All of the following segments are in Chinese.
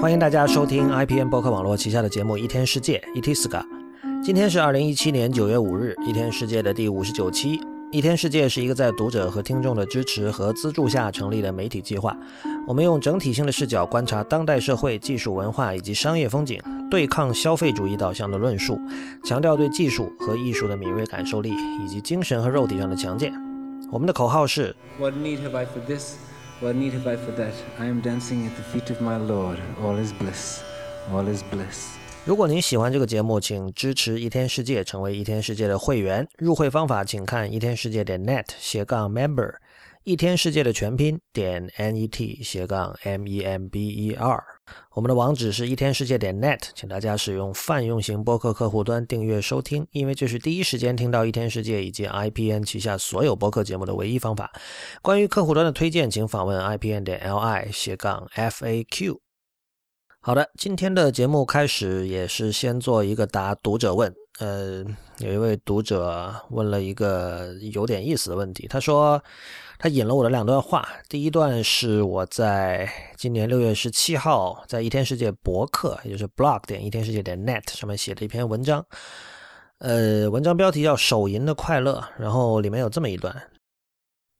欢迎大家收听 IPN 博客网络旗下的节目《一天世界》（Itiska）。今天是二零一七年九月五日，《一天世界》的第五十九期。《一天世界》是一个在读者和听众的支持和资助下成立的媒体计划。我们用整体性的视角观察当代社会、技术、文化以及商业风景，对抗消费主义导向的论述，强调对技术和艺术的敏锐感受力以及精神和肉体上的强健。我们的口号是：What need have I for this? What need have I for that? I am dancing at the feet of my Lord. All is bliss. All is bliss. 如果您喜欢这个节目，请支持一天世界，成为一天世界的会员。入会方法请看一天世界点 net 斜杠 member，一天世界的全拼点 net 斜杠 m e m b e r。我们的网址是一天世界点 net，请大家使用泛用型播客客户端订阅收听，因为这是第一时间听到一天世界以及 IPN 旗下所有播客节目的唯一方法。关于客户端的推荐，请访问 IPN 点 li 斜杠 FAQ。好的，今天的节目开始也是先做一个答读者问。呃，有一位读者问了一个有点意思的问题，他说他引了我的两段话。第一段是我在今年六月十七号在一天世界博客，也就是 blog 点一天世界点 net 上面写的一篇文章。呃，文章标题叫《手淫的快乐》，然后里面有这么一段：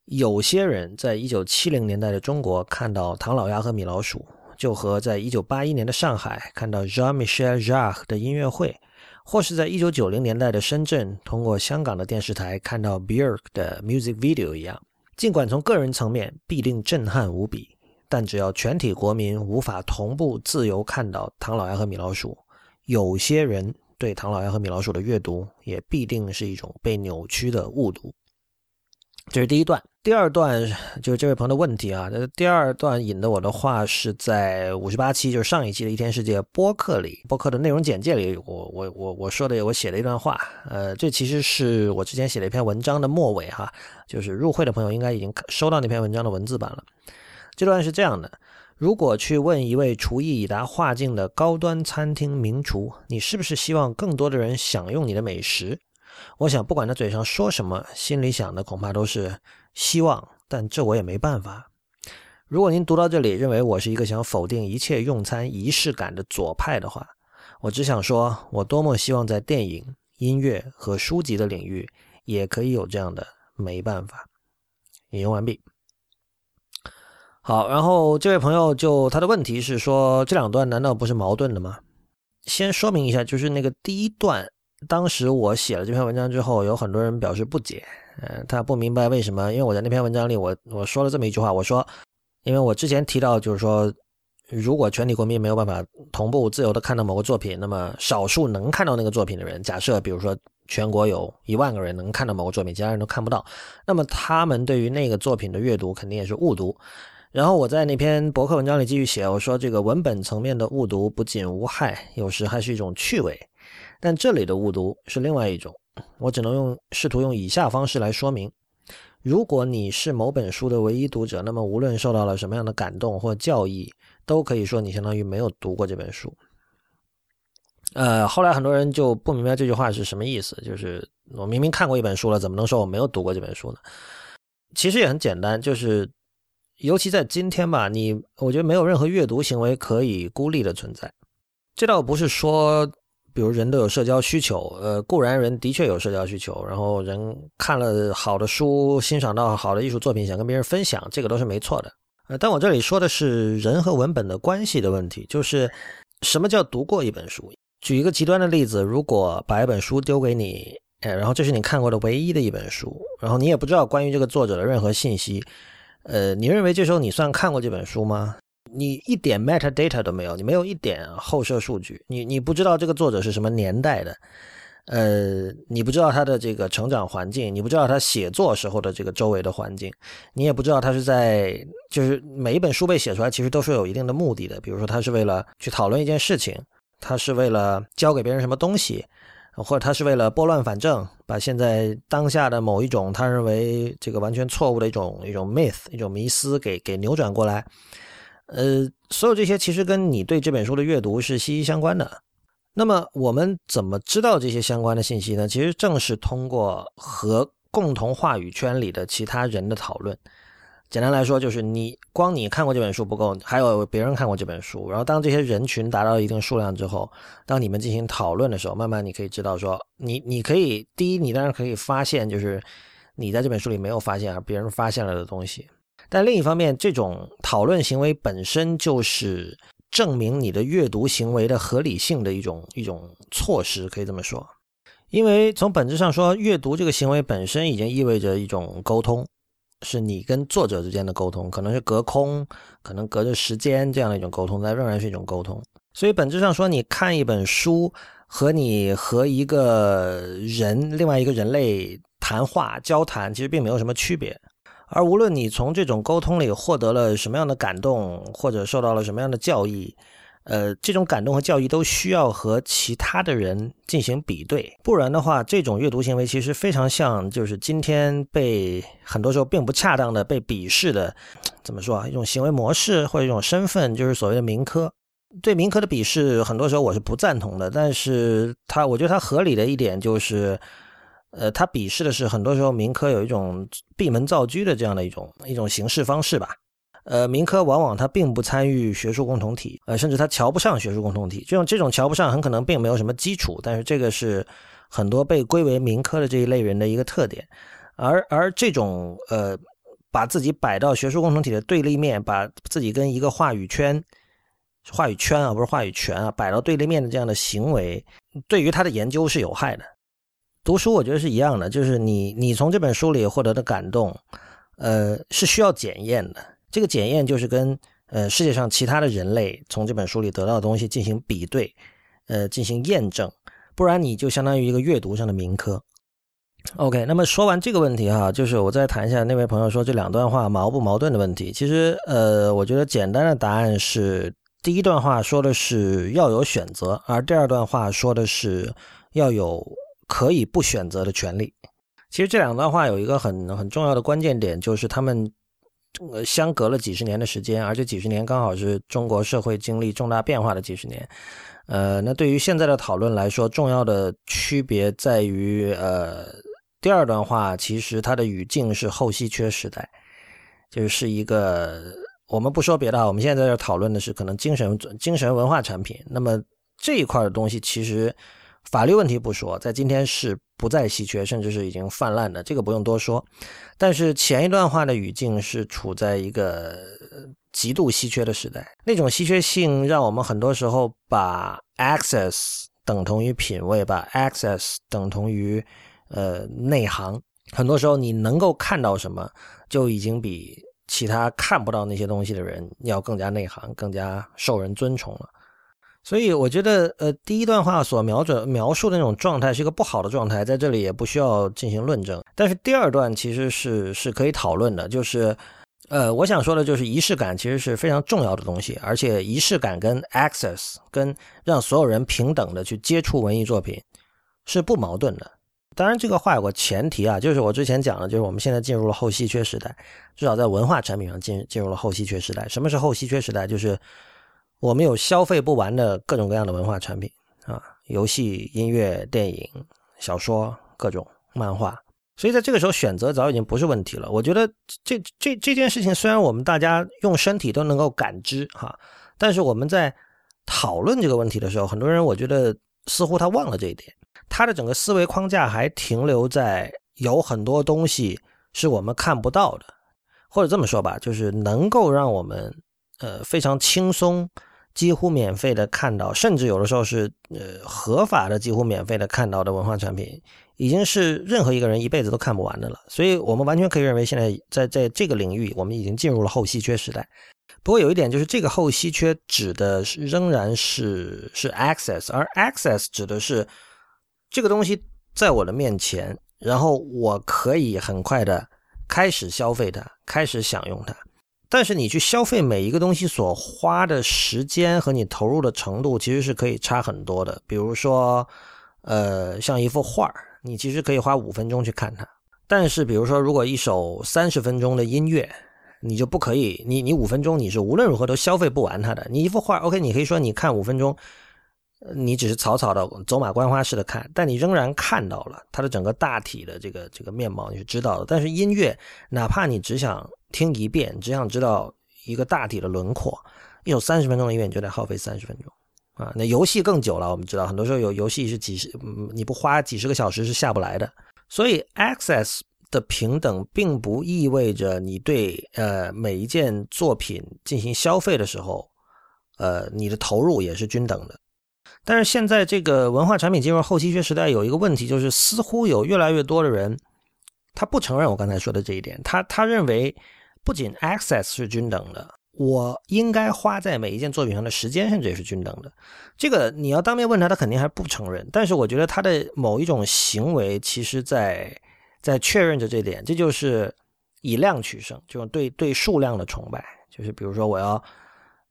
有些人在一九七零年代的中国看到唐老鸭和米老鼠。就和在一九八一年的上海看到 Jean-Michel Jarre 的音乐会，或是在一九九零年代的深圳通过香港的电视台看到 Björk 的 music video 一样，尽管从个人层面必定震撼无比，但只要全体国民无法同步自由看到唐老鸭和米老鼠，有些人对唐老鸭和米老鼠的阅读也必定是一种被扭曲的误读。这是第一段，第二段就是这位朋友的问题啊。那第二段引的我的话是在五十八期，就是上一期的一天世界播客里，播客的内容简介里，我我我我说的，我写了一段话。呃，这其实是我之前写了一篇文章的末尾哈，就是入会的朋友应该已经收到那篇文章的文字版了。这段是这样的：如果去问一位厨艺已达画境的高端餐厅名厨，你是不是希望更多的人享用你的美食？我想，不管他嘴上说什么，心里想的恐怕都是希望，但这我也没办法。如果您读到这里，认为我是一个想否定一切用餐仪式感的左派的话，我只想说，我多么希望在电影、音乐和书籍的领域也可以有这样的没办法。引用完毕。好，然后这位朋友就他的问题是说，这两段难道不是矛盾的吗？先说明一下，就是那个第一段。当时我写了这篇文章之后，有很多人表示不解，呃，他不明白为什么，因为我在那篇文章里，我我说了这么一句话，我说，因为我之前提到，就是说，如果全体国民没有办法同步自由的看到某个作品，那么少数能看到那个作品的人，假设比如说全国有一万个人能看到某个作品，其他人都看不到，那么他们对于那个作品的阅读肯定也是误读。然后我在那篇博客文章里继续写，我说这个文本层面的误读不仅无害，有时还是一种趣味。但这里的误读是另外一种，我只能用试图用以下方式来说明：如果你是某本书的唯一读者，那么无论受到了什么样的感动或教益，都可以说你相当于没有读过这本书。呃，后来很多人就不明白这句话是什么意思，就是我明明看过一本书了，怎么能说我没有读过这本书呢？其实也很简单，就是尤其在今天吧，你我觉得没有任何阅读行为可以孤立的存在。这倒不是说。比如人都有社交需求，呃，固然人的确有社交需求，然后人看了好的书，欣赏到好的艺术作品，想跟别人分享，这个都是没错的。呃，但我这里说的是人和文本的关系的问题，就是什么叫读过一本书？举一个极端的例子，如果把一本书丢给你，哎，然后这是你看过的唯一的一本书，然后你也不知道关于这个作者的任何信息，呃，你认为这时候你算看过这本书吗？你一点 metadata 都没有，你没有一点后设数据，你你不知道这个作者是什么年代的，呃，你不知道他的这个成长环境，你不知道他写作时候的这个周围的环境，你也不知道他是在就是每一本书被写出来其实都是有一定的目的的，比如说他是为了去讨论一件事情，他是为了教给别人什么东西，或者他是为了拨乱反正，把现在当下的某一种他认为这个完全错误的一种一种 myth 一种迷思给给扭转过来。呃，所有这些其实跟你对这本书的阅读是息息相关的。那么我们怎么知道这些相关的信息呢？其实正是通过和共同话语圈里的其他人的讨论。简单来说，就是你光你看过这本书不够，还有别人看过这本书。然后当这些人群达到一定数量之后，当你们进行讨论的时候，慢慢你可以知道说，你你可以第一，你当然可以发现就是你在这本书里没有发现而别人发现了的东西。但另一方面，这种讨论行为本身就是证明你的阅读行为的合理性的一种一种措施，可以这么说。因为从本质上说，阅读这个行为本身已经意味着一种沟通。是你跟作者之间的沟通，可能是隔空，可能隔着时间这样的一种沟通，但仍然是一种沟通。所以本质上说，你看一本书和你和一个人、另外一个人类谈话、交谈，其实并没有什么区别。而无论你从这种沟通里获得了什么样的感动，或者受到了什么样的教益。呃，这种感动和教育都需要和其他的人进行比对，不然的话，这种阅读行为其实非常像，就是今天被很多时候并不恰当的被鄙视的，怎么说啊？一种行为模式或者一种身份，就是所谓的民科。对民科的鄙视，很多时候我是不赞同的，但是他，我觉得他合理的一点就是，呃，他鄙视的是很多时候民科有一种闭门造车的这样的一种一种形式方式吧。呃，民科往往他并不参与学术共同体，呃，甚至他瞧不上学术共同体。这种这种瞧不上，很可能并没有什么基础，但是这个是很多被归为民科的这一类人的一个特点。而而这种呃，把自己摆到学术共同体的对立面，把自己跟一个话语圈、话语圈啊，不是话语权啊，摆到对立面的这样的行为，对于他的研究是有害的。读书我觉得是一样的，就是你你从这本书里获得的感动，呃，是需要检验的。这个检验就是跟呃世界上其他的人类从这本书里得到的东西进行比对，呃进行验证，不然你就相当于一个阅读上的民科。OK，那么说完这个问题哈，就是我再谈一下那位朋友说这两段话矛不矛盾的问题。其实呃，我觉得简单的答案是，第一段话说的是要有选择，而第二段话说的是要有可以不选择的权利。其实这两段话有一个很很重要的关键点，就是他们。相隔了几十年的时间，而且几十年刚好是中国社会经历重大变化的几十年。呃，那对于现在的讨论来说，重要的区别在于，呃，第二段话其实它的语境是后稀缺时代，就是一个我们不说别的，我们现在在这讨论的是可能精神精神文化产品。那么这一块的东西，其实法律问题不说，在今天是。不再稀缺，甚至是已经泛滥的，这个不用多说。但是前一段话的语境是处在一个极度稀缺的时代，那种稀缺性让我们很多时候把 access 等同于品味，把 access 等同于呃内行。很多时候你能够看到什么，就已经比其他看不到那些东西的人要更加内行，更加受人尊崇了。所以我觉得，呃，第一段话所瞄准描述的那种状态是一个不好的状态，在这里也不需要进行论证。但是第二段其实是是可以讨论的，就是，呃，我想说的就是仪式感其实是非常重要的东西，而且仪式感跟 access 跟让所有人平等的去接触文艺作品是不矛盾的。当然，这个话有个前提啊，就是我之前讲的，就是我们现在进入了后稀缺时代，至少在文化产品上进进入了后稀缺时代。什么是后稀缺时代？就是我们有消费不完的各种各样的文化产品啊，游戏、音乐、电影、小说、各种漫画，所以在这个时候选择早已经不是问题了。我觉得这这这件事情虽然我们大家用身体都能够感知哈，但是我们在讨论这个问题的时候，很多人我觉得似乎他忘了这一点，他的整个思维框架还停留在有很多东西是我们看不到的，或者这么说吧，就是能够让我们呃非常轻松。几乎免费的看到，甚至有的时候是呃合法的，几乎免费的看到的文化产品，已经是任何一个人一辈子都看不完的了。所以，我们完全可以认为，现在在在这个领域，我们已经进入了后稀缺时代。不过，有一点就是，这个后稀缺指的仍然是是 access，而 access 指的是这个东西在我的面前，然后我可以很快的开始消费它，开始享用它。但是你去消费每一个东西所花的时间和你投入的程度，其实是可以差很多的。比如说，呃，像一幅画儿，你其实可以花五分钟去看它。但是，比如说，如果一首三十分钟的音乐，你就不可以，你你五分钟你是无论如何都消费不完它的。你一幅画，OK，你可以说你看五分钟，你只是草草的走马观花式的看，但你仍然看到了它的整个大体的这个这个面貌，你是知道的。但是音乐，哪怕你只想听一遍，只想知道一个大体的轮廓，一首三十分钟的音乐你就得耗费三十分钟啊。那游戏更久了，我们知道很多时候有游戏是几十，你不花几十个小时是下不来的。所以 access 的平等并不意味着你对呃每一件作品进行消费的时候，呃你的投入也是均等的。但是现在这个文化产品进入后稀缺时代，有一个问题就是，似乎有越来越多的人，他不承认我刚才说的这一点。他他认为，不仅 access 是均等的，我应该花在每一件作品上的时间甚至也是均等的。这个你要当面问他，他肯定还不承认。但是我觉得他的某一种行为，其实在在确认着这点。这就是以量取胜，就种对对数量的崇拜。就是比如说我要。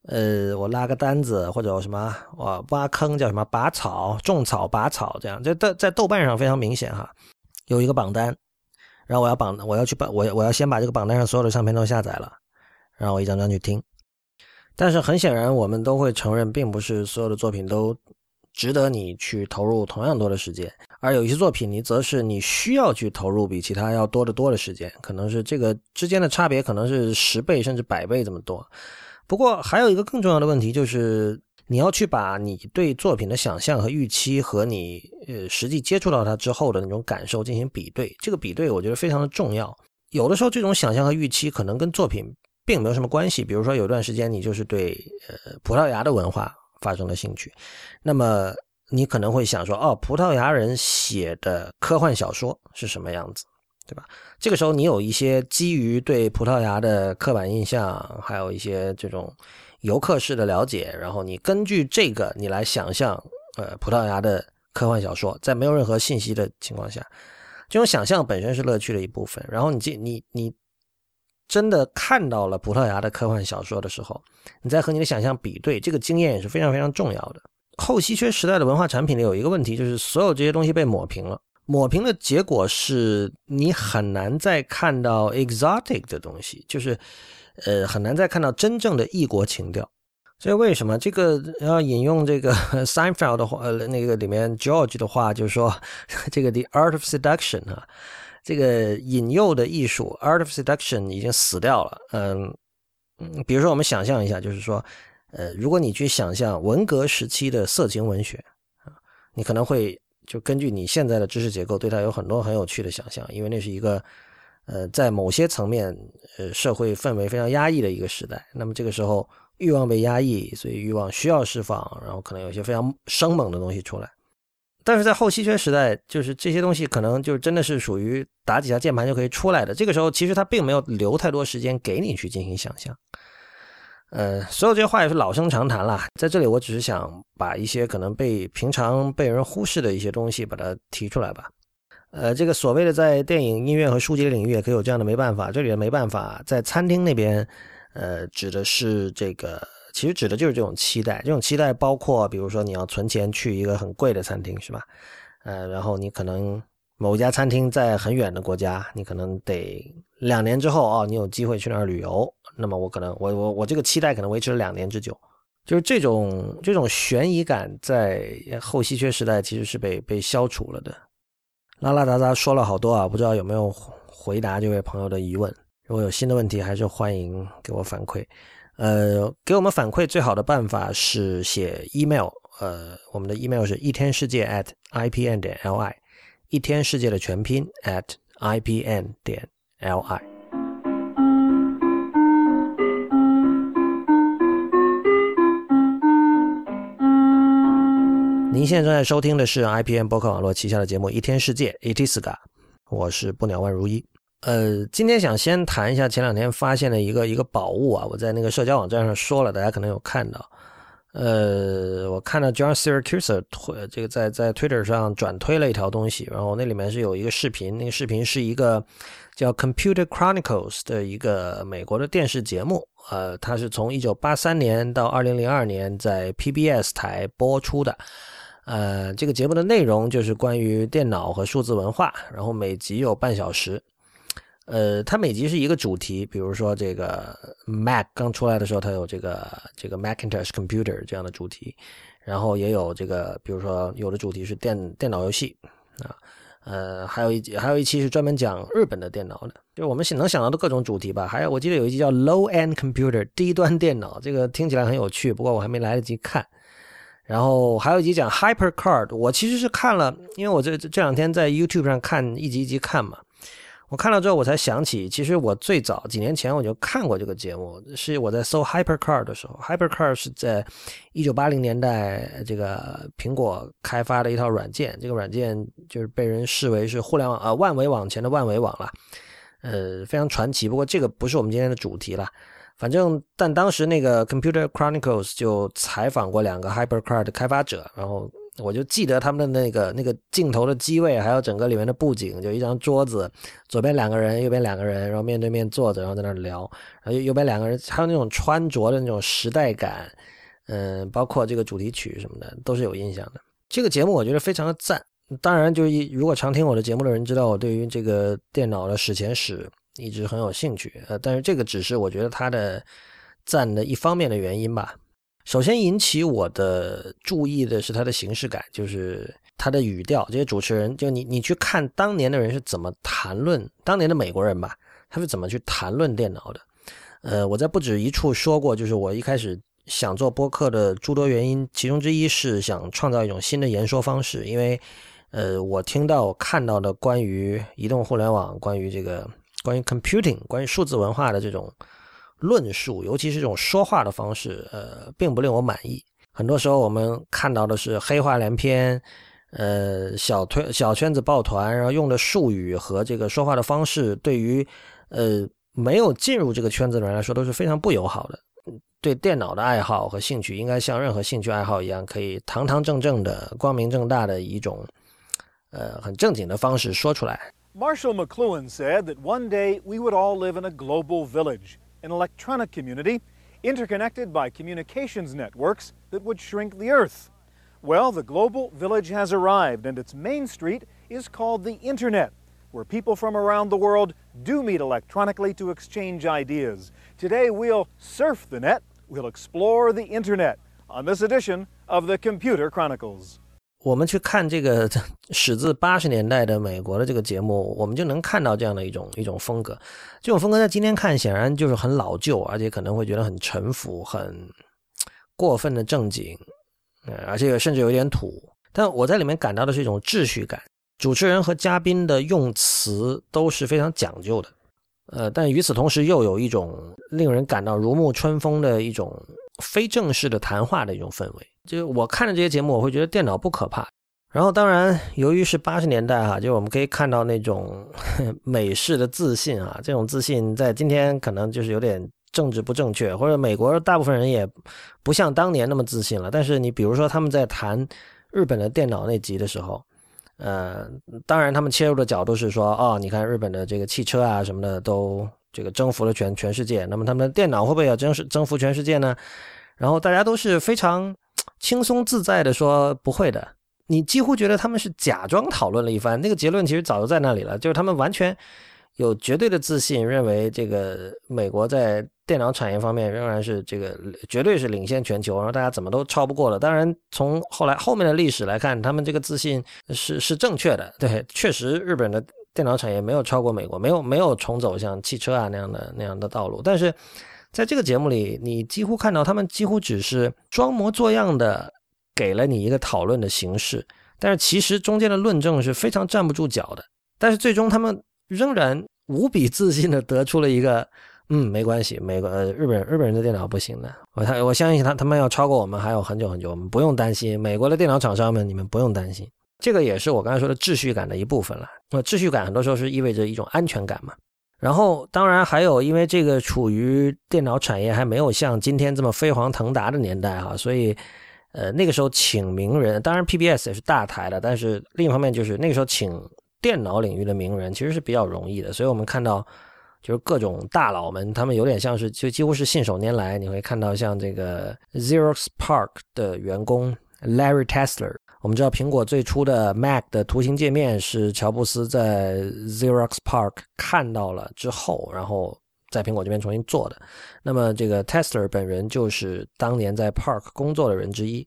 呃，我拉个单子或者什么，我挖坑叫什么拔草、种草、拔草这样，在在在豆瓣上非常明显哈，有一个榜单，然后我要榜，我要去把，我我要先把这个榜单上所有的唱片都下载了，然后我一张张去听。但是很显然，我们都会承认，并不是所有的作品都值得你去投入同样多的时间，而有一些作品，你则是你需要去投入比其他要多得多的时间，可能是这个之间的差别，可能是十倍甚至百倍这么多。不过还有一个更重要的问题，就是你要去把你对作品的想象和预期和你呃实际接触到它之后的那种感受进行比对。这个比对我觉得非常的重要。有的时候这种想象和预期可能跟作品并没有什么关系。比如说有段时间你就是对呃葡萄牙的文化发生了兴趣，那么你可能会想说，哦，葡萄牙人写的科幻小说是什么样子？对吧？这个时候你有一些基于对葡萄牙的刻板印象，还有一些这种游客式的了解，然后你根据这个你来想象，呃，葡萄牙的科幻小说，在没有任何信息的情况下，这种想象本身是乐趣的一部分。然后你这你你真的看到了葡萄牙的科幻小说的时候，你再和你的想象比对，这个经验也是非常非常重要的。后稀缺时代的文化产品里有一个问题，就是所有这些东西被抹平了。抹平的结果是你很难再看到 exotic 的东西，就是，呃，很难再看到真正的异国情调。所以为什么这个要引用这个 Seinfeld 的话，呃，那个里面 George 的话，就是说这个 The Art of Seduction 啊，这个引诱的艺术 Art of Seduction 已经死掉了。嗯嗯，比如说我们想象一下，就是说，呃，如果你去想象文革时期的色情文学啊，你可能会。就根据你现在的知识结构，对它有很多很有趣的想象，因为那是一个，呃，在某些层面，呃，社会氛围非常压抑的一个时代。那么这个时候，欲望被压抑，所以欲望需要释放，然后可能有些非常生猛的东西出来。但是在后稀缺时代，就是这些东西可能就真的是属于打几下键盘就可以出来的。这个时候，其实它并没有留太多时间给你去进行想象。呃，所有这些话也是老生常谈了，在这里我只是想把一些可能被平常被人忽视的一些东西把它提出来吧。呃，这个所谓的在电影、音乐和书籍领域也可以有这样的没办法，这里的没办法在餐厅那边，呃，指的是这个，其实指的就是这种期待。这种期待包括，比如说你要存钱去一个很贵的餐厅，是吧？呃，然后你可能某一家餐厅在很远的国家，你可能得两年之后哦，你有机会去那儿旅游。那么我可能我我我这个期待可能维持了两年之久，就是这种这种悬疑感在后稀缺时代其实是被被消除了的。拉拉杂杂说了好多啊，不知道有没有回答这位朋友的疑问。如果有新的问题，还是欢迎给我反馈。呃，给我们反馈最好的办法是写 email，呃，我们的 email 是一天世界 at ipn 点 li，一天世界的全拼 at ipn 点 li。您现在正在收听的是 IPN 博客网络旗下的节目《一天世界》，Itiska，我是不鸟万如一。呃，今天想先谈一下前两天发现的一个一个宝物啊，我在那个社交网站上说了，大家可能有看到。呃，我看到 John Siracusa 推这个在在 Twitter 上转推了一条东西，然后那里面是有一个视频，那个视频是一个叫 Computer Chronicles 的一个美国的电视节目，呃，它是从1983年到2002年在 PBS 台播出的。呃，这个节目的内容就是关于电脑和数字文化，然后每集有半小时。呃，它每集是一个主题，比如说这个 Mac 刚出来的时候，它有这个这个 Macintosh Computer 这样的主题，然后也有这个，比如说有的主题是电电脑游戏啊，呃，还有一还有一期是专门讲日本的电脑的，就是我们能想到的各种主题吧。还有我记得有一集叫 Low End Computer 低端电脑，这个听起来很有趣，不过我还没来得及看。然后还有一集讲 Hyper Card，我其实是看了，因为我这这两天在 YouTube 上看一集一集看嘛。我看了之后，我才想起，其实我最早几年前我就看过这个节目，是我在搜 Hyper Card 的时候。Hyper Card 是在一九八零年代，这个苹果开发的一套软件，这个软件就是被人视为是互联网啊万维网前的万维网了，呃，非常传奇。不过这个不是我们今天的主题了。反正，但当时那个 Computer Chronicles 就采访过两个 HyperCard 的开发者，然后我就记得他们的那个那个镜头的机位，还有整个里面的布景，就一张桌子，左边两个人，右边两个人，然后面对面坐着，然后在那聊，然后右边两个人，还有那种穿着的那种时代感，嗯，包括这个主题曲什么的，都是有印象的。这个节目我觉得非常的赞。当然，就是如果常听我的节目的人知道，我对于这个电脑的史前史。一直很有兴趣，呃，但是这个只是我觉得它的赞的一方面的原因吧。首先引起我的注意的是它的形式感，就是它的语调。这些主持人，就你你去看当年的人是怎么谈论当年的美国人吧，他是怎么去谈论电脑的。呃，我在不止一处说过，就是我一开始想做播客的诸多原因，其中之一是想创造一种新的言说方式，因为呃，我听到看到的关于移动互联网，关于这个。关于 computing，关于数字文化的这种论述，尤其是这种说话的方式，呃，并不令我满意。很多时候我们看到的是黑话连篇，呃，小推小圈子抱团，然后用的术语和这个说话的方式，对于呃没有进入这个圈子的人来说都是非常不友好的。对电脑的爱好和兴趣，应该像任何兴趣爱好一样，可以堂堂正正的、光明正大的一种呃很正经的方式说出来。Marshall McLuhan said that one day we would all live in a global village, an electronic community interconnected by communications networks that would shrink the Earth. Well, the global village has arrived, and its main street is called the Internet, where people from around the world do meet electronically to exchange ideas. Today, we'll surf the net, we'll explore the Internet on this edition of the Computer Chronicles. 我们去看这个 始自八十年代的美国的这个节目，我们就能看到这样的一种一种风格。这种风格在今天看显然就是很老旧，而且可能会觉得很沉浮、很过分的正经，呃而且甚至有点土。但我在里面感到的是一种秩序感，主持人和嘉宾的用词都是非常讲究的。呃，但与此同时又有一种令人感到如沐春风的一种非正式的谈话的一种氛围。就是我看着这些节目，我会觉得电脑不可怕。然后，当然，由于是八十年代哈，就我们可以看到那种 美式的自信啊，这种自信在今天可能就是有点政治不正确，或者美国大部分人也不像当年那么自信了。但是，你比如说他们在谈日本的电脑那集的时候，呃，当然他们切入的角度是说，哦，你看日本的这个汽车啊什么的都这个征服了全全世界，那么他们的电脑会不会要征征服全世界呢？然后大家都是非常。轻松自在的说不会的，你几乎觉得他们是假装讨论了一番，那个结论其实早就在那里了，就是他们完全有绝对的自信，认为这个美国在电脑产业方面仍然是这个绝对是领先全球，然后大家怎么都超不过了。当然，从后来后面的历史来看，他们这个自信是是正确的，对，确实日本的电脑产业没有超过美国，没有没有重走向汽车啊那样的那样的道路，但是。在这个节目里，你几乎看到他们几乎只是装模作样的给了你一个讨论的形式，但是其实中间的论证是非常站不住脚的。但是最终他们仍然无比自信的得出了一个，嗯，没关系，美国呃日本日本人的电脑不行的，我他我相信他他们要超过我们还有很久很久，我们不用担心。美国的电脑厂商们，你们不用担心。这个也是我刚才说的秩序感的一部分了。那秩序感很多时候是意味着一种安全感嘛。然后，当然还有，因为这个处于电脑产业还没有像今天这么飞黄腾达的年代哈，所以，呃，那个时候请名人，当然 PBS 也是大台的，但是另一方面就是那个时候请电脑领域的名人其实是比较容易的，所以我们看到就是各种大佬们，他们有点像是就几乎是信手拈来，你会看到像这个 Xerox Park 的员工 Larry Tesler。我们知道，苹果最初的 Mac 的图形界面是乔布斯在 Xerox Park 看到了之后，然后在苹果这边重新做的。那么，这个 Tesla 本人就是当年在 Park 工作的人之一。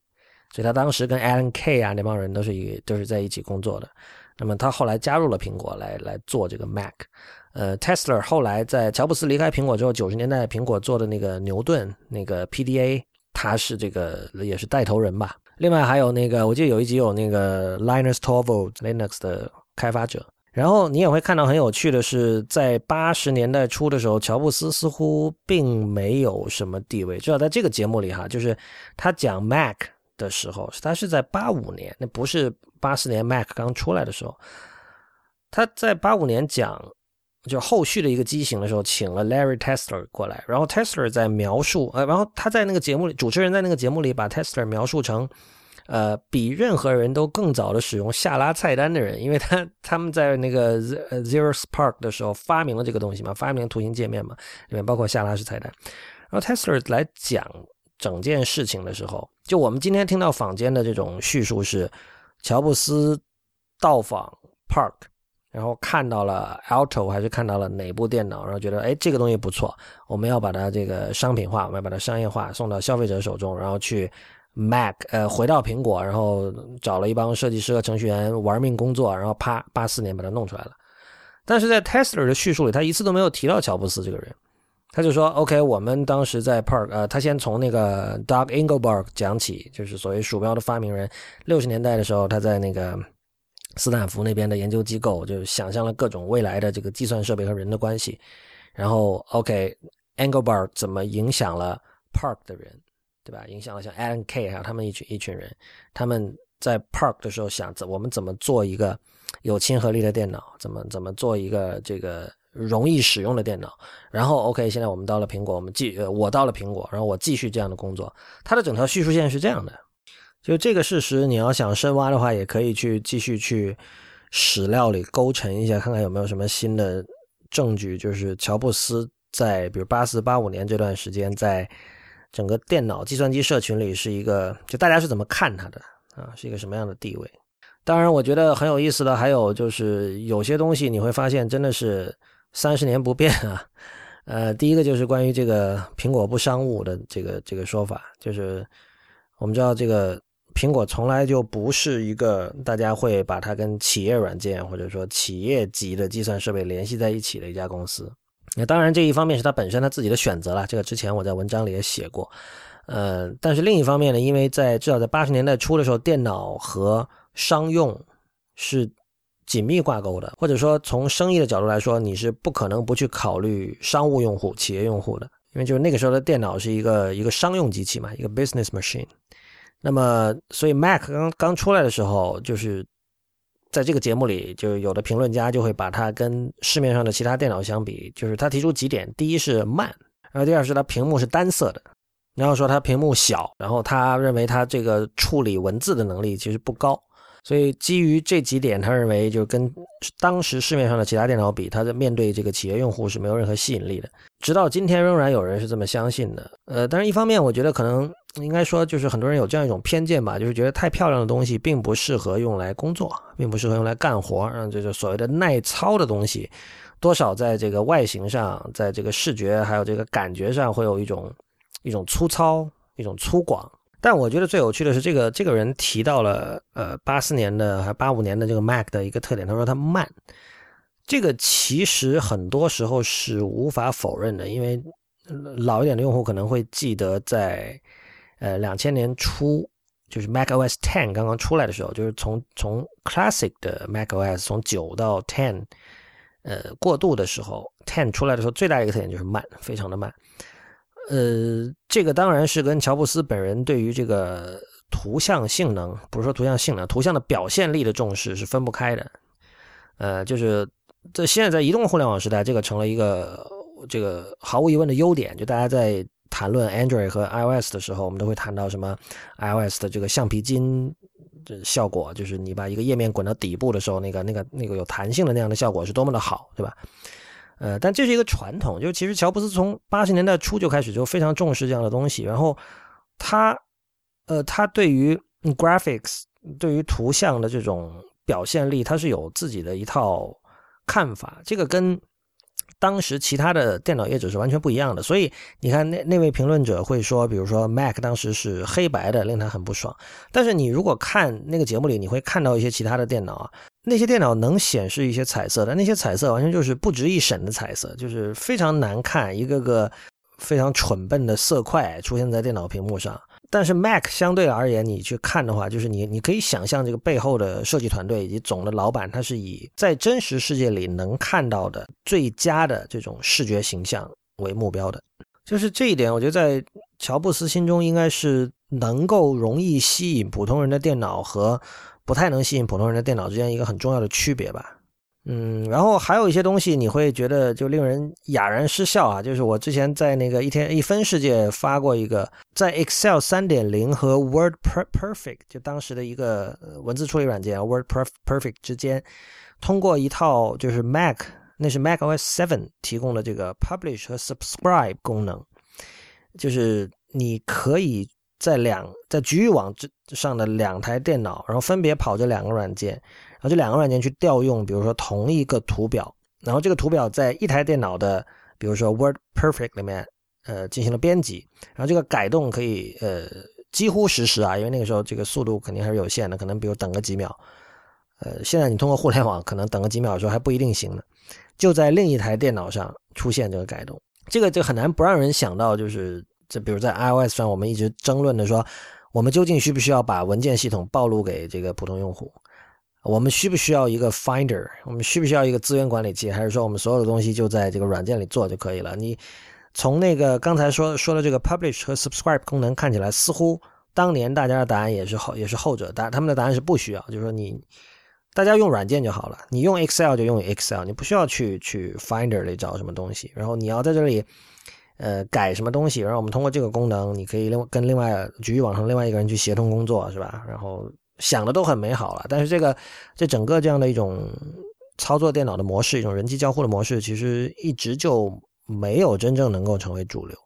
所以他当时跟 Alan Kay 啊那帮人都是一都是在一起工作的。那么他后来加入了苹果来来做这个 Mac。呃，Tesla 后来在乔布斯离开苹果之后，九十年代苹果做的那个牛顿那个 PDA，他是这个也是带头人吧。另外还有那个，我记得有一集有那个 Linus Torvalds Linux 的开发者。然后你也会看到很有趣的是，在八十年代初的时候，乔布斯似乎并没有什么地位。至少在这个节目里哈，就是他讲 Mac 的时候，他是在八五年，那不是八四年 Mac 刚出来的时候。他在八五年讲。就后续的一个机型的时候，请了 Larry Tesler 过来，然后 Tesler 在描述，呃，然后他在那个节目里，主持人在那个节目里把 Tesler 描述成，呃，比任何人都更早的使用下拉菜单的人，因为他他们在那个 Zero Spark 的时候发明了这个东西嘛，发明图形界面嘛，里面包括下拉式菜单。然后 Tesler 来讲整件事情的时候，就我们今天听到坊间的这种叙述是，乔布斯到访 Park。然后看到了 Alto 还是看到了哪部电脑，然后觉得哎这个东西不错，我们要把它这个商品化，我们要把它商业化，送到消费者手中，然后去 Mac 呃回到苹果，然后找了一帮设计师和程序员玩命工作，然后啪八四年把它弄出来了。但是在 Tesla 的叙述里，他一次都没有提到乔布斯这个人，他就说 OK，我们当时在 Park 呃，他先从那个 Doug Engelbart 讲起，就是所谓鼠标的发明人，六十年代的时候他在那个。斯坦福那边的研究机构就想象了各种未来的这个计算设备和人的关系，然后 OK，Engelbart 怎么影响了 Park 的人，对吧？影响了像 Alan Kay 还有他们一群一群人，他们在 Park 的时候想怎我们怎么做一个有亲和力的电脑，怎么怎么做一个这个容易使用的电脑，然后 OK，现在我们到了苹果，我们继我到了苹果，然后我继续这样的工作，它的整条叙述线是这样的。就这个事实，你要想深挖的话，也可以去继续去史料里勾陈一下，看看有没有什么新的证据。就是乔布斯在比如八四八五年这段时间，在整个电脑计算机社群里是一个，就大家是怎么看他的啊？是一个什么样的地位？当然，我觉得很有意思的还有就是有些东西你会发现真的是三十年不变啊。呃，第一个就是关于这个苹果不商务的这个这个说法，就是我们知道这个。苹果从来就不是一个大家会把它跟企业软件或者说企业级的计算设备联系在一起的一家公司。那当然，这一方面是它本身它自己的选择了，这个之前我在文章里也写过。呃，但是另一方面呢，因为在至少在八十年代初的时候，电脑和商用是紧密挂钩的，或者说从生意的角度来说，你是不可能不去考虑商务用户、企业用户的，因为就是那个时候的电脑是一个一个商用机器嘛，一个 business machine。那么，所以 Mac 刚刚出来的时候，就是在这个节目里，就有的评论家就会把它跟市面上的其他电脑相比，就是他提出几点：第一是慢，然后第二是它屏幕是单色的，然后说它屏幕小，然后他认为它这个处理文字的能力其实不高。所以基于这几点，他认为就跟当时市面上的其他电脑比，它的面对这个企业用户是没有任何吸引力的。直到今天，仍然有人是这么相信的。呃，但是一方面，我觉得可能应该说，就是很多人有这样一种偏见吧，就是觉得太漂亮的东西并不适合用来工作，并不适合用来干活。让这个所谓的耐操的东西，多少在这个外形上，在这个视觉还有这个感觉上，会有一种一种粗糙，一种粗犷。但我觉得最有趣的是，这个这个人提到了，呃，八四年的还八五年的这个 Mac 的一个特点，他说它慢。这个其实很多时候是无法否认的，因为老一点的用户可能会记得，在呃两千年初，就是 Mac OS Ten 刚刚出来的时候，就是从从 Classic 的 Mac OS 从九到 Ten，呃过渡的时候，Ten 出来的时候，最大一个特点就是慢，非常的慢。呃，这个当然是跟乔布斯本人对于这个图像性能，不是说图像性能，图像的表现力的重视是分不开的。呃，就是这现在在移动互联网时代，这个成了一个这个毫无疑问的优点。就大家在谈论 Android 和 iOS 的时候，我们都会谈到什么 iOS 的这个橡皮筋的效果，就是你把一个页面滚到底部的时候，那个那个那个有弹性的那样的效果是多么的好，对吧？呃，但这是一个传统，就其实乔布斯从八十年代初就开始就非常重视这样的东西，然后他，呃，他对于 graphics 对于图像的这种表现力，他是有自己的一套看法。这个跟当时其他的电脑业者是完全不一样的。所以你看，那那位评论者会说，比如说 Mac 当时是黑白的，令他很不爽。但是你如果看那个节目里，你会看到一些其他的电脑啊，那些电脑能显示一些彩色的，那些彩色完全就是不值一审的彩色，就是非常难看，一个个非常蠢笨的色块出现在电脑屏幕上。但是 Mac 相对而言，你去看的话，就是你你可以想象这个背后的设计团队以及总的老板，他是以在真实世界里能看到的最佳的这种视觉形象为目标的。就是这一点，我觉得在乔布斯心中应该是能够容易吸引普通人的电脑和不太能吸引普通人的电脑之间一个很重要的区别吧。嗯，然后还有一些东西你会觉得就令人哑然失笑啊，就是我之前在那个一天一分世界发过一个，在 Excel 三点零和 Word Perfect 就当时的一个文字处理软件 Word Perfect 之间，通过一套就是 Mac 那是 Mac OS Seven 提供的这个 Publish 和 Subscribe 功能，就是你可以在两在局域网之上的两台电脑，然后分别跑这两个软件。然后这两个软件去调用，比如说同一个图表，然后这个图表在一台电脑的，比如说 Word Perfect 里面，呃，进行了编辑，然后这个改动可以呃几乎实时啊，因为那个时候这个速度肯定还是有限的，可能比如等个几秒，呃，现在你通过互联网可能等个几秒的时候还不一定行呢，就在另一台电脑上出现这个改动，这个就很难不让人想到，就是这比如在 iOS 上我们一直争论的说，我们究竟需不需要把文件系统暴露给这个普通用户？我们需不需要一个 Finder？我们需不需要一个资源管理器？还是说我们所有的东西就在这个软件里做就可以了？你从那个刚才说说的这个 Publish 和 Subscribe 功能看起来，似乎当年大家的答案也是后也是后者，答他们的答案是不需要，就是说你大家用软件就好了，你用 Excel 就用 Excel，你不需要去去 Finder 里找什么东西。然后你要在这里呃改什么东西，然后我们通过这个功能，你可以另跟另外局域网上另外一个人去协同工作，是吧？然后。想的都很美好了，但是这个这整个这样的一种操作电脑的模式，一种人机交互的模式，其实一直就没有真正能够成为主流。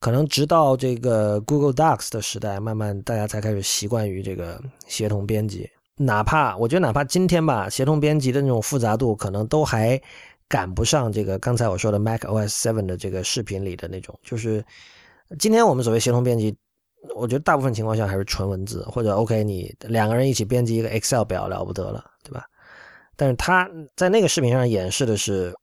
可能直到这个 Google Docs 的时代，慢慢大家才开始习惯于这个协同编辑。哪怕我觉得，哪怕今天吧，协同编辑的那种复杂度，可能都还赶不上这个刚才我说的 Mac OS Seven 的这个视频里的那种。就是今天我们所谓协同编辑。我觉得大部分情况下还是纯文字，或者 OK，你两个人一起编辑一个 Excel 表了不得了，对吧？但是他在那个视频上演示的是，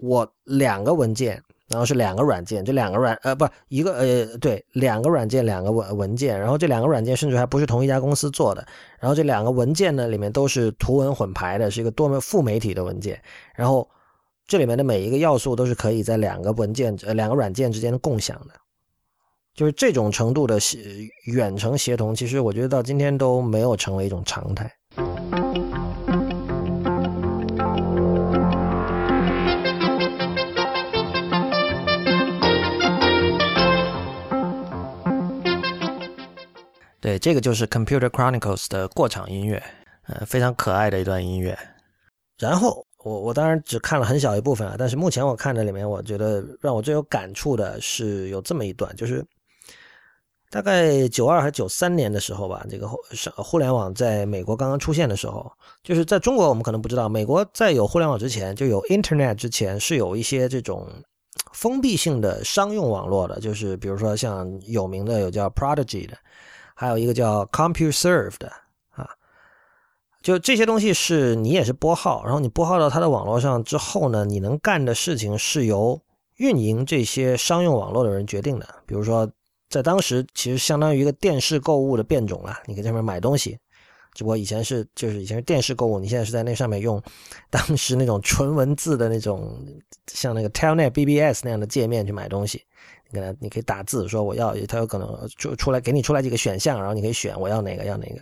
我两个文件，然后是两个软件，这两个软呃不一个呃对两个软件两个文文件，然后这两个软件甚至还不是同一家公司做的，然后这两个文件呢里面都是图文混排的，是一个多媒副媒体的文件，然后这里面的每一个要素都是可以在两个文件呃两个软件之间共享的。就是这种程度的协远程协同，其实我觉得到今天都没有成为一种常态。对，这个就是《Computer Chronicles》的过场音乐，呃，非常可爱的一段音乐。然后。我我当然只看了很小一部分啊，但是目前我看的里面，我觉得让我最有感触的是有这么一段，就是大概九二还是九三年的时候吧，这个互互联网在美国刚刚出现的时候，就是在中国我们可能不知道，美国在有互联网之前，就有 Internet 之前是有一些这种封闭性的商用网络的，就是比如说像有名的有叫 Prodigy 的，还有一个叫 CompuServe 的啊。就这些东西是你也是拨号，然后你拨号到它的网络上之后呢，你能干的事情是由运营这些商用网络的人决定的。比如说，在当时其实相当于一个电视购物的变种了，你可以在上面买东西，只不过以前是就是以前是电视购物，你现在是在那上面用当时那种纯文字的那种像那个 Telnet BBS 那样的界面去买东西。你可能你可以打字说我要，它有可能出出来给你出来几个选项，然后你可以选我要哪个要哪个。